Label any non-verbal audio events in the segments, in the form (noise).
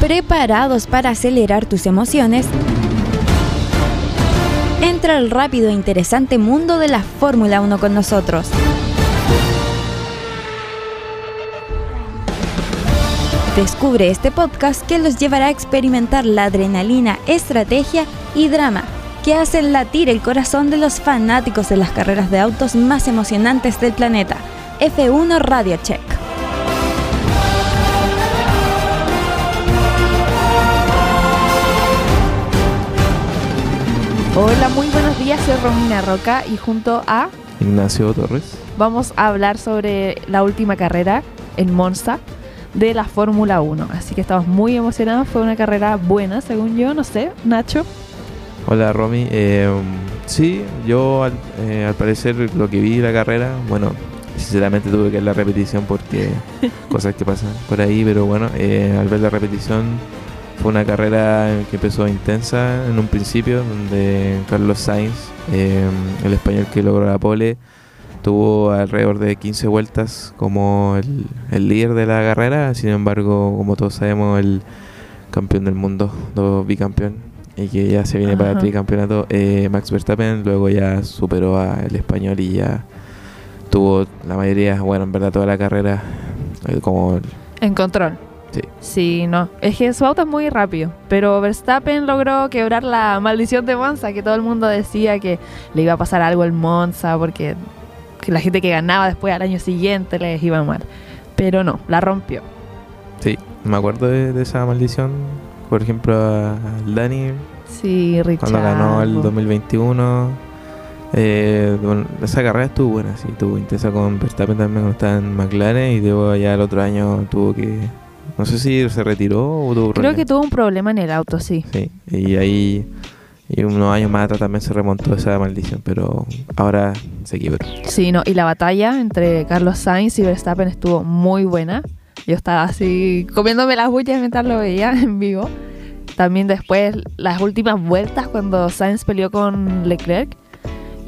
¿Preparados para acelerar tus emociones? Entra al rápido e interesante mundo de la Fórmula 1 con nosotros. Descubre este podcast que los llevará a experimentar la adrenalina, estrategia y drama que hacen latir el corazón de los fanáticos de las carreras de autos más emocionantes del planeta. F1 Radio Check. Hola, muy buenos días, soy Romina Roca y junto a Ignacio Torres vamos a hablar sobre la última carrera en Monza de la Fórmula 1. Así que estamos muy emocionados, fue una carrera buena, según yo, no sé, Nacho. Hola Romy, eh, sí, yo al, eh, al parecer lo que vi de la carrera, bueno, sinceramente tuve que ver la repetición porque (laughs) cosas que pasan por ahí, pero bueno, eh, al ver la repetición fue una carrera que empezó intensa en un principio, donde Carlos Sainz, eh, el español que logró la pole, tuvo alrededor de 15 vueltas como el, el líder de la carrera, sin embargo, como todos sabemos, el campeón del mundo, do- bicampeón, y que ya se viene para el tricampeonato, eh, Max Verstappen luego ya superó al español y ya tuvo la mayoría, bueno, en verdad toda la carrera eh, como En control. Sí. Sí, no. Es que su auto es muy rápido. Pero Verstappen logró quebrar la maldición de Monza, que todo el mundo decía que le iba a pasar algo al Monza, porque que la gente que ganaba después al año siguiente les iba mal. Pero no, la rompió. Sí, me acuerdo de, de esa maldición. Por ejemplo, al Dani, Sí, Richard. cuando ganó el 2021. Eh, bueno, esa carrera estuvo buena, sí, estuvo intensa con Verstappen también cuando estaba en McLaren. Y luego ya el otro año tuvo que. No sé si se retiró o tuvo Creo problemas. que tuvo un problema en el auto, sí. Sí, y ahí. Y unos años más atrás también se remontó esa maldición, pero ahora se quebró. Sí, no. Y la batalla entre Carlos Sainz y Verstappen estuvo muy buena. Yo estaba así comiéndome las uñas mientras lo veía (laughs) en vivo. También después, las últimas vueltas, cuando Sainz peleó con Leclerc,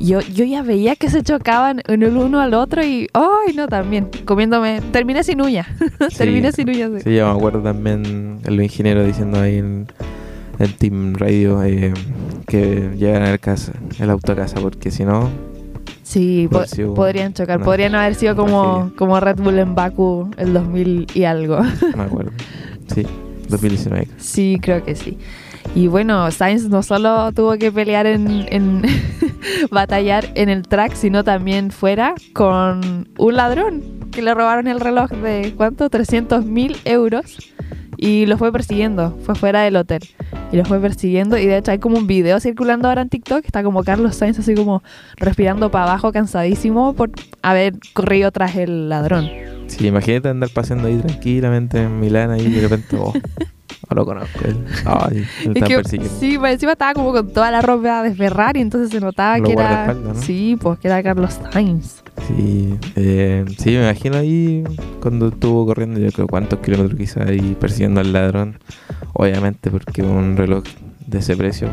yo, yo ya veía que se chocaban en el uno al otro y, ¡ay, no! También comiéndome. Terminé sin uña. (laughs) Terminé sin uñas. sí. Sí, yo me acuerdo también el ingeniero diciendo ahí en el Team Radio eh, que llegan el, casa, el auto a casa, porque si no, Sí, po- sido podrían chocar. Podrían haber sido como, como Red Bull en Baku el 2000 y algo. me acuerdo. Sí, 2019. Sí, creo que sí. Y bueno, Sainz no solo tuvo que pelear en, en (laughs) batallar en el track, sino también fuera con un ladrón que le robaron el reloj de ¿cuánto? 300 mil euros y lo fue persiguiendo, fue fuera del hotel y lo fue persiguiendo y de hecho hay como un video circulando ahora en TikTok, está como Carlos Sainz así como respirando para abajo cansadísimo por haber corrido tras el ladrón. Sí, imagínate andar paseando ahí tranquilamente en Milán ahí y de repente, oh, (laughs) no lo conozco. Él, ay, (laughs) Es que, sí, pues encima estaba como con toda la ropa de Ferrari, entonces se notaba que era. Sí, pues que era Carlos Sainz. Sí, eh, sí, me imagino ahí cuando estuvo corriendo, yo creo cuántos kilómetros quizás ahí persiguiendo al ladrón. Obviamente, porque un reloj de ese precio,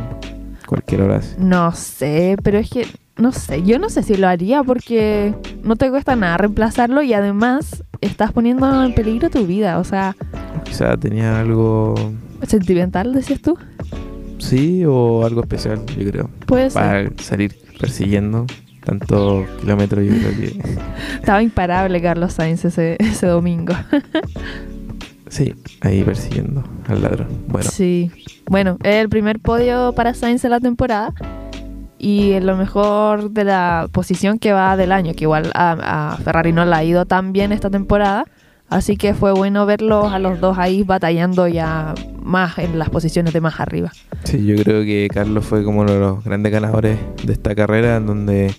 cualquier hora hace. No sé, pero es que. No sé, yo no sé si lo haría porque no te cuesta nada reemplazarlo y además estás poniendo en peligro tu vida. O sea, Quizás tenía algo, sentimental, decías tú. sí, o algo especial, yo creo. Puede ser. Para salir persiguiendo tantos kilómetros, yo creo que (laughs) Estaba imparable Carlos Sainz ese, ese domingo. (laughs) sí, ahí persiguiendo al ladrón. Bueno, Sí. Bueno, el primer podio para Sainz en la temporada. Y es lo mejor de la posición que va del año, que igual a, a Ferrari no le ha ido tan bien esta temporada. Así que fue bueno verlos a los dos ahí batallando ya más en las posiciones de más arriba. sí, yo creo que Carlos fue como uno de los grandes ganadores de esta carrera, en donde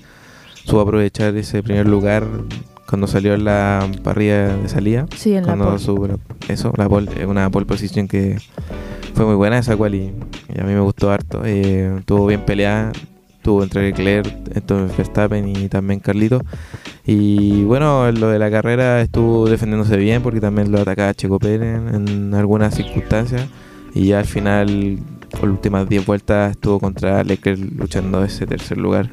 supo aprovechar ese primer lugar cuando salió en la parrilla de salida. Sí, en la pole. la- eso, la pole, eh, una pole position que fue muy buena esa cual y, y a mí me gustó harto. Eh, estuvo bien peleada, estuvo entre Leclerc, entonces Verstappen y también Carlito. Y bueno, lo de la carrera estuvo defendiéndose bien porque también lo atacaba Checo Pérez en, algunas circunstancias. Y ya al final, por las últimas 10 vueltas, estuvo contra Leclerc luchando ese tercer lugar.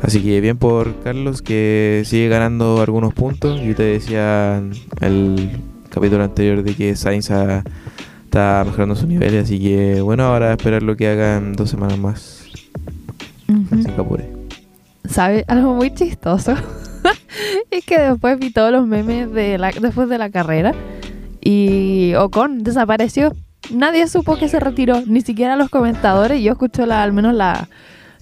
Así que bien por Carlos que sigue ganando algunos puntos. Yo te decía el capítulo anterior de que Sainz ha- está mejorando su nivel, así que bueno, ahora esperar lo que haga en dos semanas más en Ujú. Singapur. ¿Sabe? Algo muy chistoso. (laughs) es que después vi todos los memes de la, después de la carrera y Ocon desapareció. Nadie supo que se retiró, ni siquiera los comentadores. Yo escucho la, al menos la,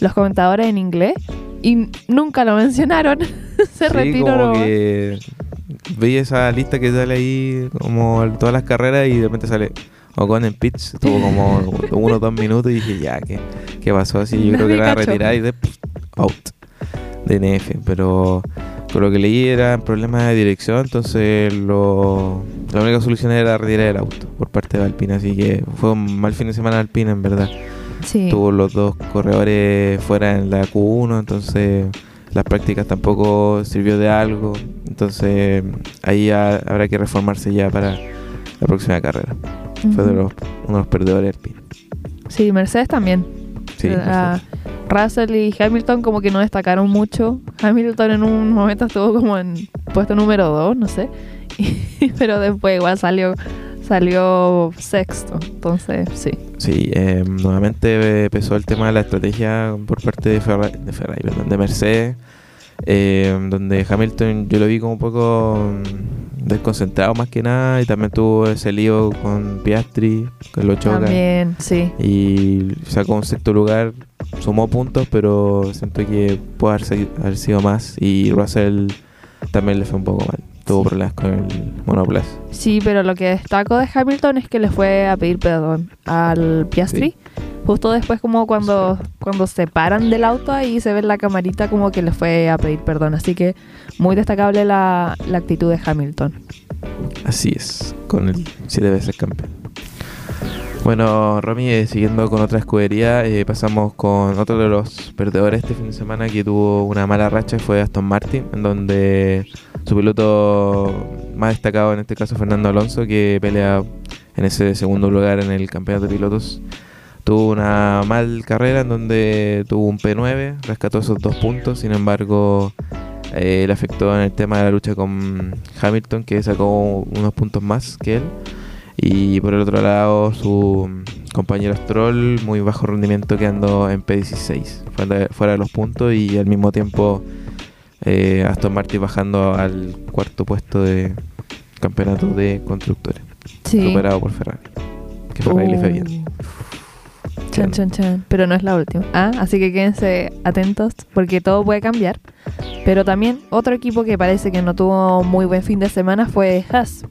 los comentadores en inglés y nunca lo mencionaron. (laughs) se Sí, retiró. como nomás. que vi esa lista que sale ahí como todas las carreras y de repente sale Ocon en pits, estuvo como (laughs) uno o dos minutos y dije ya, ¿qué, qué pasó? Así yo creo que la va a cachó. retirar y de pff, out de NF, pero con lo que leí era problemas de dirección, entonces lo, la única solución era retirar el auto por parte de Alpine, así que fue un mal fin de semana de Alpine en verdad. Sí. Tuvo los dos corredores fuera en la Q1, entonces las prácticas tampoco sirvió de algo. Entonces ahí ya habrá que reformarse ya para la próxima carrera. Fue de los, uno de los perdedores Alpine. Sí, Mercedes también. Sí, La- Russell y Hamilton como que no destacaron mucho. Hamilton en un momento estuvo como en puesto número 2, no sé. (laughs) pero después igual salió salió sexto. Entonces, sí. Sí, eh, nuevamente eh, pesó el tema de la estrategia por parte de Ferrari, de, Ferrari, perdón, de Mercedes, eh, donde Hamilton yo lo vi como un poco mm, desconcentrado más que nada y también tuvo ese lío con Piastri, que lo choca. También, sí. y sacó un sexto lugar, sumó puntos, pero siento que puede haber, haber sido más y Russell también le fue un poco mal. Tuvo Sí. problemas con el monoplaza. Sí, pero lo que destaco de Hamilton es que le fue a pedir perdón al Piastri. Justo después como cuando, cuando se paran del auto ahí se ve la camarita como que le fue a pedir perdón. Así que muy destacable la, la actitud de Hamilton. Así es, con el siete veces campeón. Bueno, Romy, eh, siguiendo con otra escudería, eh, pasamos con otro de los perdedores este fin de semana que tuvo una mala racha, fue Aston Martin, en donde su piloto más destacado, en este caso Fernando Alonso, que pelea en ese segundo lugar en el campeonato de pilotos, tuvo una mal carrera en donde tuvo un P9, rescató esos dos puntos, sin embargo eh, le afectó en el tema de la lucha con Hamilton, que sacó unos puntos más que él. Y por el otro lado, su compañero Stroll, muy bajo rendimiento, quedando en P16, fuera, de los puntos. Y al mismo tiempo, eh, Aston Martin bajando al cuarto puesto de campeonato de constructores, Sí. superado por Ferrari. Que Ferrari le fue bien. Chan, chan, chan. Pero no es la última. Ah, así que quédense atentos porque todo puede cambiar. Pero también otro equipo que parece que no tuvo muy buen fin de semana fue Haas.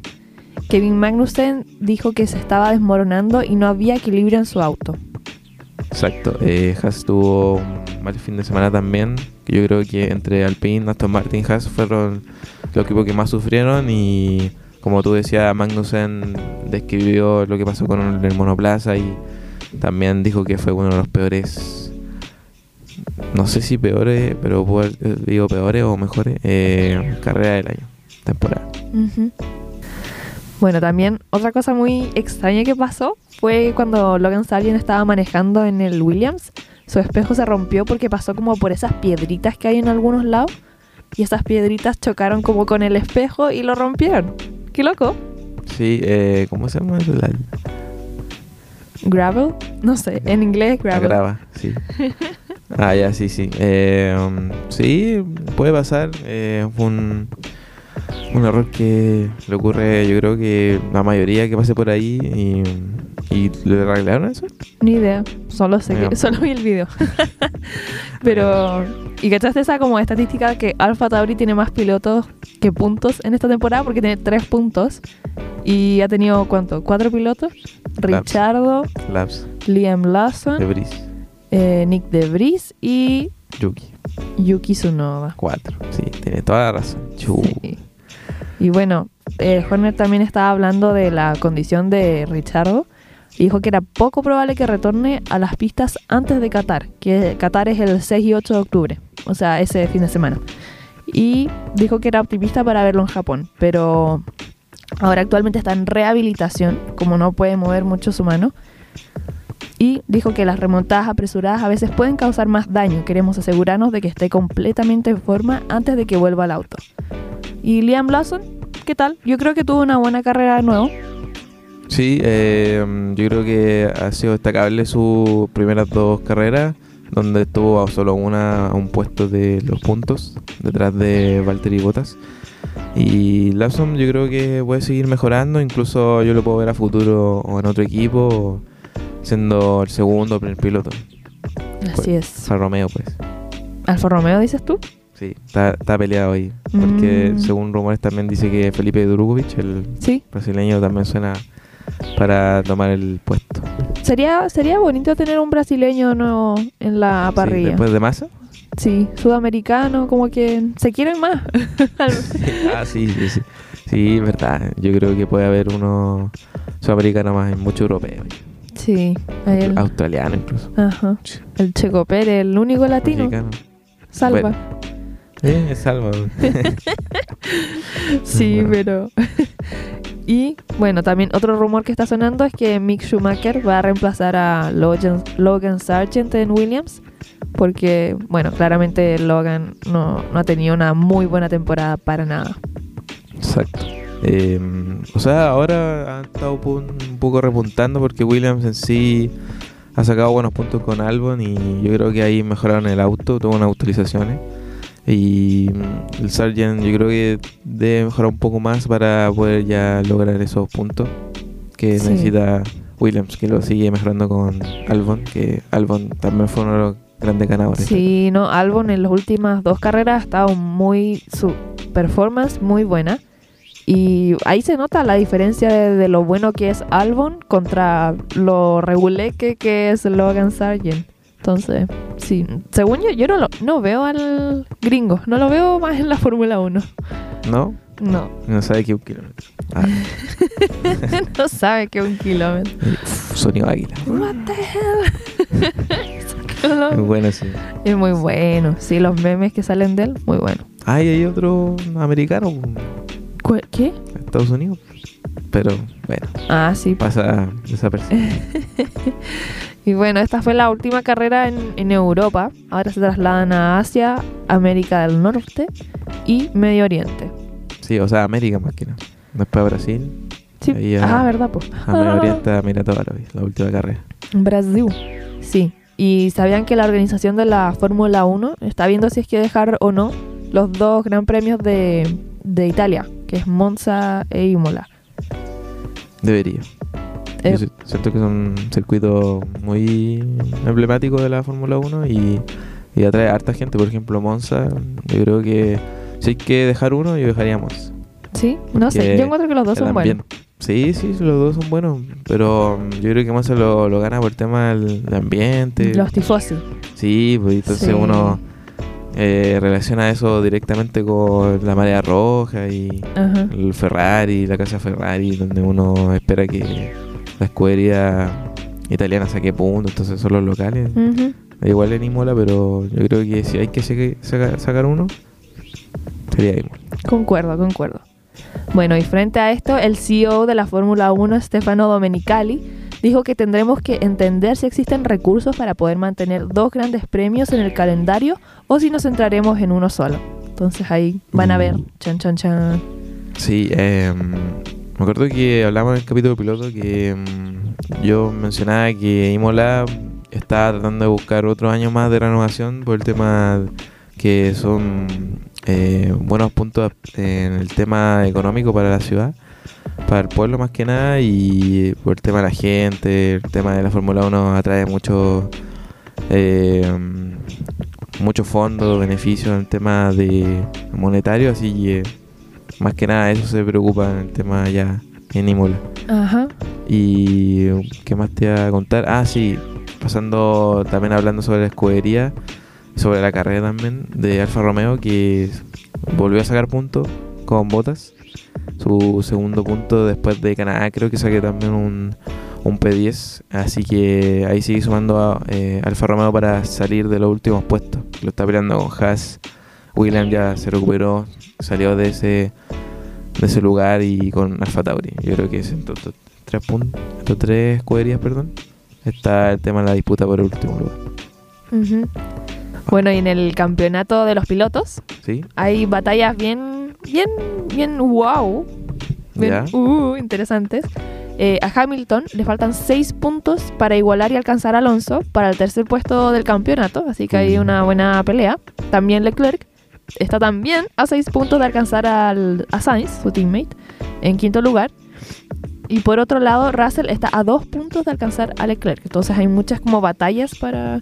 Kevin Magnussen dijo que se estaba desmoronando y no había equilibrio en su auto. Exacto. Eh, Haas tuvo un mal fin de semana también. Yo creo que entre Alpine, Aston Martin, Haas fueron los equipos que más sufrieron y como tú decías, Magnussen describió lo que pasó con el monoplaza y también dijo que fue uno de los peores, no sé si peores, pero eh, digo peores o mejores, eh, carrera del año, temporada. Bueno, también otra cosa muy extraña que pasó fue cuando Logan Sargent estaba manejando en el Williams. Su espejo se rompió porque pasó como por esas piedritas que hay en algunos lados. Y esas piedritas chocaron como con el espejo y lo rompieron. ¡Qué loco! Sí, eh, ¿cómo se llama? La, ¿Gravel? No sé, en inglés gravel. grava, sí. Ah, ya, sí, sí. Eh, um, sí, puede pasar. Eh, fue un, un error que le ocurre, yo creo que la mayoría que pase por ahí y, y le arreglaron eso. Ni idea, solo sé que, solo vi el video. (laughs) Pero, ¿y cachaste esa como estadística que Alfa Tauri tiene más pilotos que puntos en esta temporada? Porque tiene tres puntos y ha tenido, ¿cuánto? ¿Cuatro pilotos? Richardo, Liam Lawson, de Bris, eh, Nick De Vries y Yuki, Yuki Tsunoda. cuatro. Sí, tiene toda la razón. Sí. Y bueno, eh, Horner también estaba hablando de la condición de Richardo y dijo que era poco probable que retorne a las pistas antes de Qatar, que Qatar es el 6 y 8 de octubre, o sea, ese fin de semana. Y dijo que era optimista para verlo en Japón, pero ahora actualmente está en rehabilitación, como no puede mover mucho su mano. Y dijo que las remontadas apresuradas a veces pueden causar más daño. Queremos asegurarnos de que esté completamente en forma antes de que vuelva al auto. Y Liam Lawson, ¿qué tal? Yo creo que tuvo una buena carrera de nuevo. Sí, eh, yo creo que ha sido destacable sus primeras dos carreras, donde estuvo a solo una a un puesto de los puntos, detrás de Valtteri Bottas. Y Lawson yo creo que puede seguir mejorando, incluso yo lo puedo ver a futuro o en otro equipo, siendo el segundo o primer piloto. Así es. Alfa Romeo, pues. ¿Alfa Romeo dices tú? Sí, está, está peleado ahí. Porque Mm. según rumores también dice que Felipe Drugovic, el Sí. brasileño, también suena para tomar el puesto. Sería, sería bonito tener un brasileño nuevo en la Sí, parrilla. después de Massa. Sí, sudamericano, como que se quieren más. (laughs) (laughs) ah, sí, sí, sí. Sí, verdad. Yo creo que puede haber uno sudamericano más, hay mucho europeo. sí, el, Australiano incluso. ajá, el Checo Pérez, el único latino. Mexicano. Salva. Bueno. Eh, salva. (laughs) Sí, Bueno. pero. Y bueno, también otro rumor que está sonando es que Mick Schumacher va a reemplazar a Logan, Logan Sargent en Williams. Porque, bueno, claramente Logan no, no ha tenido una muy buena temporada para nada. Exacto. Eh, o sea, ahora han estado un poco repuntando porque Williams en sí ha sacado buenos puntos con Albon y yo creo que ahí mejoraron el auto, tuvo unas actualizaciones. Y el Sargent yo creo que debe mejorar un poco más para poder ya lograr esos puntos que Sí. necesita Williams, que lo sigue mejorando con Albon, que Albon también fue uno de los grandes ganadores. Sí, no, Albon en las últimas dos carreras ha estado muy. su performance muy buena. Y ahí se nota la diferencia de, de lo bueno que es Albon contra lo reguleque que es Logan Sargent. Entonces, sí, según yo, yo no, lo, no veo al gringo, no lo veo más en la Fórmula 1. ¿No? No, No sabe que un kilómetro. Ah, (laughs) no sabe que un kilómetro. uf, sonido águila. What the hell? (laughs) Muy bueno, sí. es muy bueno, sí, los memes que salen de él, muy bueno. Ah, y hay otro americano, ¿Cu- ¿Qué? Estados Unidos. Pero bueno, Ah, sí, pasa desapercibido. (laughs) Y bueno, esta fue la última carrera en, en Europa. Ahora se trasladan a Asia, América del Norte y Medio Oriente. Sí, o sea, América más que nada. Después Brasil, Sí. A- ah, ¿verdad? Pues. a Medio Oriente, a Emiratos Árabes, la última carrera. Brasil. Sí. Y sabían que la organización de la Fórmula 1 está viendo si es que dejar o no los dos gran premios de, de Italia, que es Monza e Imola. Debería. Eh, siento que son circuitos muy emblemáticos de la Fórmula 1 y, y atrae a harta gente. Por ejemplo, Monza, yo creo que si hay que dejar uno, yo dejaría Monza. sí, no sé. Yo encuentro que los dos son buenos. Sí, sí, los dos son buenos, pero mm, yo creo que Monza lo, lo gana por el tema del, del ambiente. Los tifosi. Sí, pues entonces Sí. uno eh, relaciona eso directamente con la marea roja y Ajá. el Ferrari, la casa Ferrari, donde uno espera que la escudería italiana saque puntos, entonces son los locales. Ujú. Igual en Imola, pero yo creo que si hay que sacar uno, sería Imola. Concuerdo, concuerdo. Bueno, y frente a esto, el CEO de la Fórmula 1, Stefano Domenicali, dijo que tendremos que entender si existen recursos para poder mantener dos grandes premios en el calendario o si nos centraremos en uno solo. Entonces ahí van a ver. Chan, chan, chan. Sí, eh, me acuerdo que hablamos en el capítulo piloto que mm, yo mencionaba que Imola está tratando de buscar otro año más de renovación por el tema que son eh, buenos puntos en el tema económico para la ciudad, para el pueblo más que nada y por el tema de la gente, el tema de la Fórmula 1 atrae mucho eh, muchos fondos, beneficios en el tema de monetario, así que más que nada eso se preocupa en el tema ya en Imola. Ajá. Y qué más te iba a contar? Ah, sí, pasando también hablando sobre la escudería, sobre la carrera también de Alfa Romeo que volvió a sacar puntos con botas. Su segundo punto después de Canadá, creo que saqué también un, un P10. Así que ahí sigue sumando a eh, Alfa Romeo para salir de los últimos puestos. Lo está peleando con Haas. William ya se recuperó, salió de ese de ese lugar y con Alfa Tauri. Yo creo que es estos estos tres puntos, estos tres escuderías, perdón, está el tema de la disputa por el último lugar. Bueno, y en el campeonato de los pilotos ¿Sí? hay batallas bien, bien, bien wow. Bien, uh, interesantes. Eh, a Hamilton le faltan 6 puntos para igualar y alcanzar a Alonso para el tercer puesto del campeonato, así que hay una buena pelea. También Leclerc está también a 6 puntos de alcanzar al, a Sainz, su teammate, en quinto lugar. Y por otro lado, Russell está a 2 puntos de alcanzar a Leclerc. Entonces hay muchas como batallas para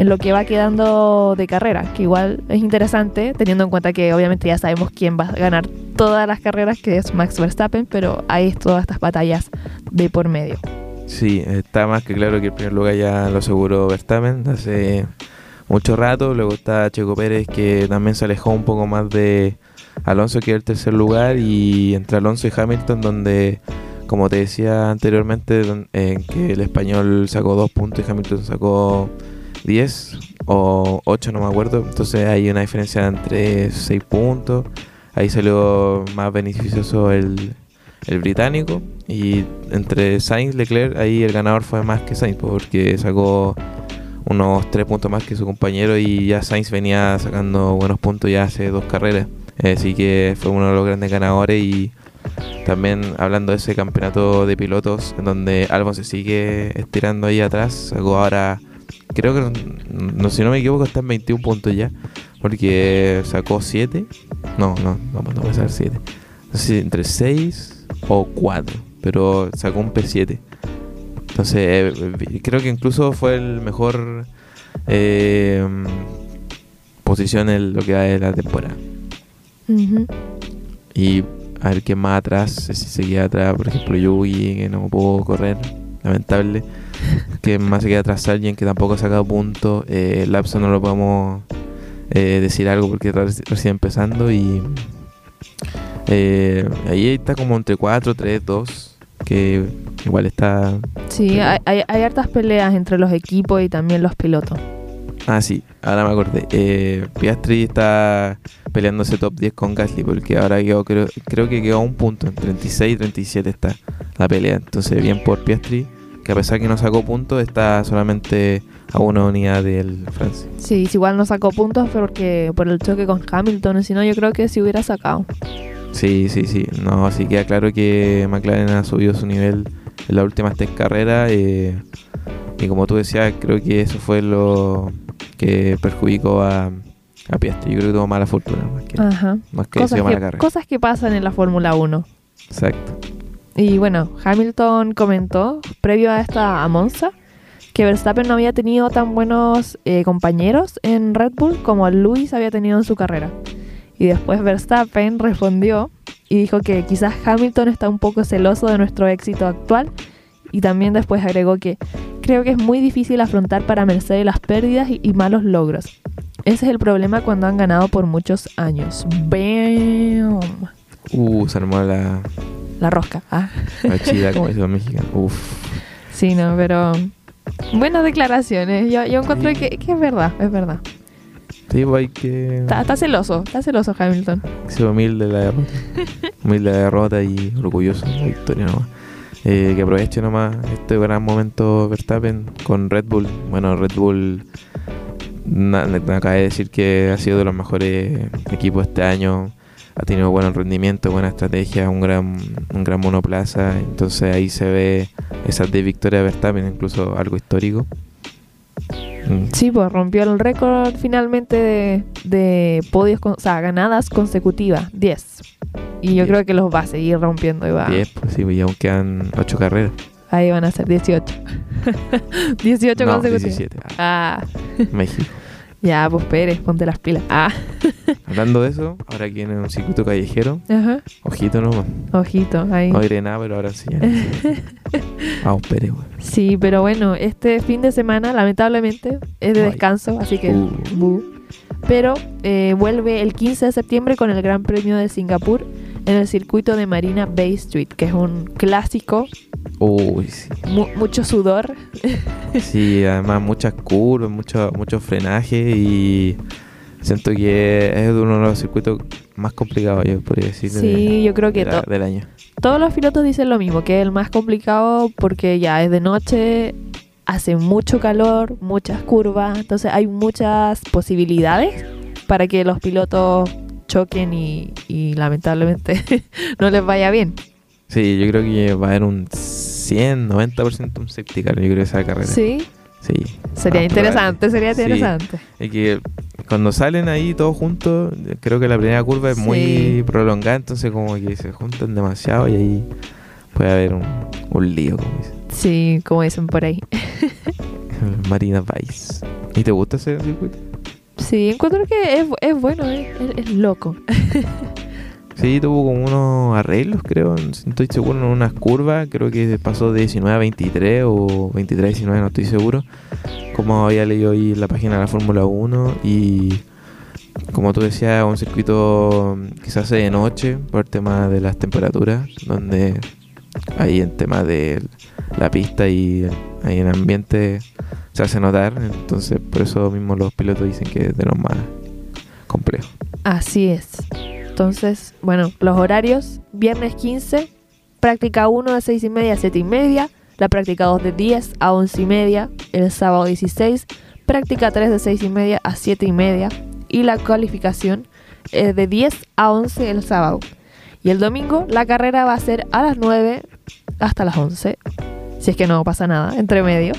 en lo que va quedando de carrera, que igual es interesante, teniendo en cuenta que obviamente ya sabemos quién va a ganar todas las carreras, que es Max Verstappen, pero hay todas estas batallas de por medio. Sí, está más que claro que el primer lugar ya lo aseguró Verstappen mucho rato. Luego está Checo Pérez que también se alejó un poco más de Alonso que el tercer lugar y entre Alonso y Hamilton donde como te decía anteriormente en que el español sacó dos puntos y Hamilton sacó 10 o 8 no me acuerdo. Entonces hay una diferencia entre 6 puntos. Ahí salió más beneficioso el, el británico. Y entre Sainz y Leclerc ahí el ganador fue más que Sainz porque sacó unos 3 puntos más que su compañero y ya Sainz venía sacando buenos puntos ya hace dos carreras. Así que fue uno de los grandes ganadores y también hablando de ese campeonato de pilotos en donde Albon se sigue estirando ahí atrás sacó ahora creo que no, si no me equivoco está en 21 puntos ya porque sacó 7 no no no, no puede ser 7 no sé si entre 6 o 4 pero sacó un P7 entonces eh, creo que incluso fue el mejor eh, posición en lo que va de la temporada. Y a ver quién más atrás si se queda atrás por ejemplo Yugi que no pudo correr lamentable. (laughs) Que más se queda atrás alguien que tampoco ha sacado puntos. Eh, Lapso no lo podemos eh, decir algo porque está recién empezando y eh, ahí está como entre 4, 3, 2, que igual está... Sí, hay, hay, hartas peleas entre los equipos y también los pilotos. Ah, sí, ahora me acordé. Eh, Piastri está peleando ese top 10 con Gasly porque ahora quedó, creo, creo que quedó a un punto, en 36 y 37 está la pelea. Entonces, bien por Piastri que a pesar que no sacó puntos, está solamente a una unidad del Francia. Sí, igual no sacó puntos porque por el choque con Hamilton, si no yo creo que sí hubiera sacado. Sí, sí, sí. No, así queda claro que McLaren ha subido su nivel en las últimas tres carreras. Eh, y como tú decías, creo que eso fue lo que perjudicó a, a Piastri. Yo creo que tuvo mala fortuna más que, Ajá. Más que cosas, que, carrera. cosas que pasan en la Fórmula 1. Exacto. Y bueno, Hamilton comentó, previo a esta a Monza, que Verstappen no había tenido tan buenos eh, compañeros en Red Bull como Luis había tenido en su carrera. Y después Verstappen respondió y dijo que quizás Hamilton está un poco celoso de nuestro éxito actual. Y también después agregó que creo que es muy difícil afrontar para Mercedes las pérdidas y, y malos logros. Ese es el problema cuando han ganado por muchos años. ¡Bam! Uh, se armó la, la rosca. Ah. La chida, como (laughs) dice mexicano. Uf. Sí, no, pero. Buenas declaraciones. Yo, yo encontré que, que, es verdad, es verdad. Sí, hay que. Está, celoso, está celoso Hamilton. Ser humilde la derrota. humilde la derrota y orgulloso de la victoria nomás. Eh, que aproveche nomás este gran momento Verstappen con Red Bull. Bueno, Red Bull me acaba de decir que ha sido de los mejores equipos este año ha tenido buen rendimiento, buena estrategia, un gran, un gran monoplaza. Entonces ahí se ve esa de victoria de Verstappen, incluso algo histórico. Mm. Sí, pues rompió el récord finalmente de, de podios, o sea, ganadas consecutivas, 10. Y yo creo que los va a seguir rompiendo. Y va. 10, pues sí, y aún quedan 8 carreras. Ahí van a ser 18. 18 (laughs) no, consecutivas. 17. Ah. México. Ya, pues Pérez, ponte las pilas. Ah. (laughs) Hablando de eso, ahora aquí en un circuito callejero. Ajá. Ojito nomás. Ojito, ahí. No diré nada, pero ahora sí. (laughs) Vamos, Pérez, güey. Sí, pero bueno, este fin de semana, lamentablemente, es de descanso, así que. Uh. Pero eh, vuelve el 15 de septiembre con el Gran Premio de Singapur en el circuito de Marina Bay Street, que es un clásico. Uy, sí. mucho sudor. (laughs) sí, además muchas curvas, mucho, mucho frenaje y siento que es uno de los circuitos más complicados, yo podría decir. Sí, yo creo que del año. Todos los pilotos dicen lo mismo, que es el más complicado porque ya es de noche, hace mucho calor, muchas curvas, entonces hay muchas posibilidades para que los pilotos choquen y, lamentablemente (laughs) no les vaya bien. Sí, yo creo que va a haber un 100, 90% un car, yo creo, esa carrera. Sí, Sí. sería Ah, interesante, sería Sí. interesante. Es que cuando salen ahí todos juntos, creo que la primera curva es Sí. muy prolongada, entonces como que se juntan demasiado y ahí puede haber un, un lío, como dicen. Sí, como dicen por ahí. (laughs) Marina Vice. ¿Y te gusta ese circuito? Sí, encuentro que es, bueno, es, loco. (laughs) Sí, tuvo como unos arreglos, creo. Estoy seguro, en unas curvas. Creo que pasó de 19 a 23 o 23 a 19, no estoy seguro. Como había leído ahí la página de la Fórmula 1. Y como tú decías, un circuito que se hace de noche por el tema de las temperaturas. Donde ahí en tema de la pista y ahí el ambiente se hace notar. Entonces, por eso mismo los pilotos dicen que es de los más complejos. Así es. Entonces, bueno, los horarios, viernes 15, práctica 1 de 6 y media a 7 y media, la práctica 2 de 10 a 11 y media, el sábado 16, práctica 3 de 6 y media a 7 y media y la cualificación es de 10 a 11 el sábado. Y el domingo la carrera va a ser a las 9 hasta las 11, si es que no pasa nada entre medio.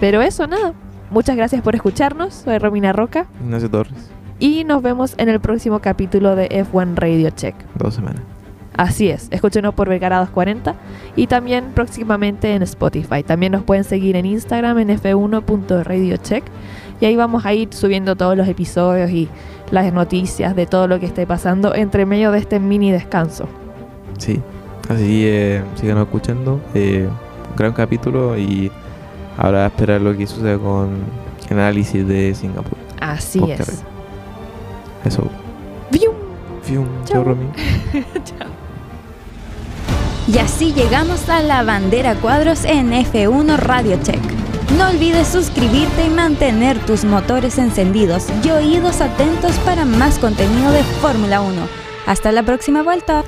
Pero eso, nada. Muchas gracias por escucharnos, soy Romina Roca. Ignacio Torres, Y nos vemos en el próximo capítulo de F1 Radio Check. dos semanas. Así es, escúchenos por Vergara 240 y también próximamente en Spotify. También nos pueden seguir en Instagram en f1.radiocheck y ahí vamos a ir subiendo todos los episodios y las noticias de todo lo que esté pasando entre medio de este mini descanso. Sí, así sigan escuchando. Eh, gran capítulo y ahora a esperar lo que suceda con el análisis de Singapur. Así Post es. carrera. Eso. ¡Vium! Fium. Chao. Chao, Romy. (laughs) Y así llegamos a la bandera cuadros en F1 Radio Check. No olvides suscribirte y mantener tus motores encendidos y oídos atentos para más contenido de Fórmula 1. Hasta la próxima vuelta.